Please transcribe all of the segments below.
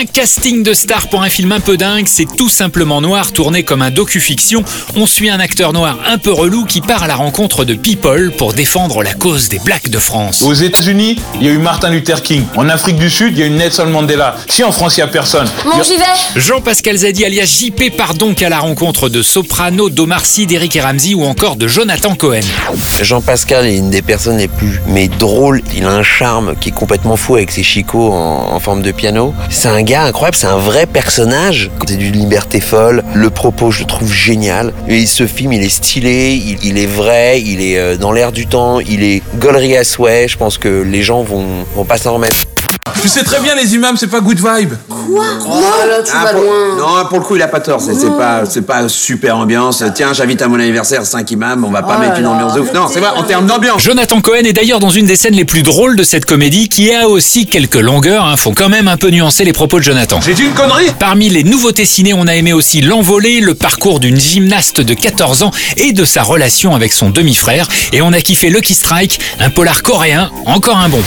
Un casting de stars pour un film un peu dingue, c'est tout simplement noir, tourné comme un docu-fiction. On suit un acteur noir un peu relou qui part à la rencontre de people pour défendre la cause des blacks de France. Aux États-Unis, il y a eu Martin Luther King. En Afrique du Sud, il y a eu Nelson Mandela. Si en France, il n'y a personne. Bon, j'y vais. Jean-Pascal Zadi alias JP part donc à la rencontre de Soprano, d'Omar Sy, d'Eric et Ramsey ou encore de Jonathan Cohen. Jean-Pascal est une des personnes les plus mais drôles. Il a un charme qui est complètement fou avec ses chicots en, en forme de piano. C'est un gars incroyable, c'est un vrai personnage. C'est d'une liberté folle. Le propos, je le trouve génial. Et ce film, il est stylé, il, il est vrai, il est euh, dans l'air du temps, il est gaulerie à souhait. Je pense que les gens vont, vont pas s'en remettre. Tu sais très bien, les imams, c'est pas good vibe. Ah, là, tu vas pour... loin. Non, pour le coup, il a pas tort. C'est c'est pas, c'est pas super ambiance. Tiens, j'invite à mon anniversaire 5 imams. On va pas Oh mettre là une ambiance de ouf. Non, c'est vrai. En termes d'ambiance. Jonathan Cohen est d'ailleurs dans une des scènes les plus drôles de cette comédie qui a aussi quelques longueurs, hein, faut quand même un peu nuancer les propos de Jonathan. J'ai dit une connerie Parmi les nouveautés ciné, on a aimé aussi L'Envolée, le parcours d'une gymnaste de 14 ans et de sa relation avec son demi-frère. Et on a kiffé Lucky Strike, un polar coréen, encore un bon.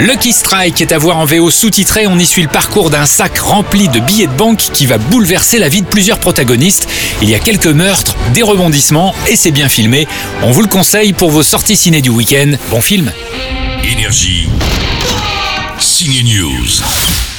Lucky Strike est à voir en VO sous-titré. On y suit le parcours d'un sac rempli de billets de banque qui va bouleverser la vie de plusieurs protagonistes. Il y a quelques meurtres, des rebondissements et c'est bien filmé. On vous le conseille pour vos sorties ciné du week-end. Bon film Énergie. Signe News.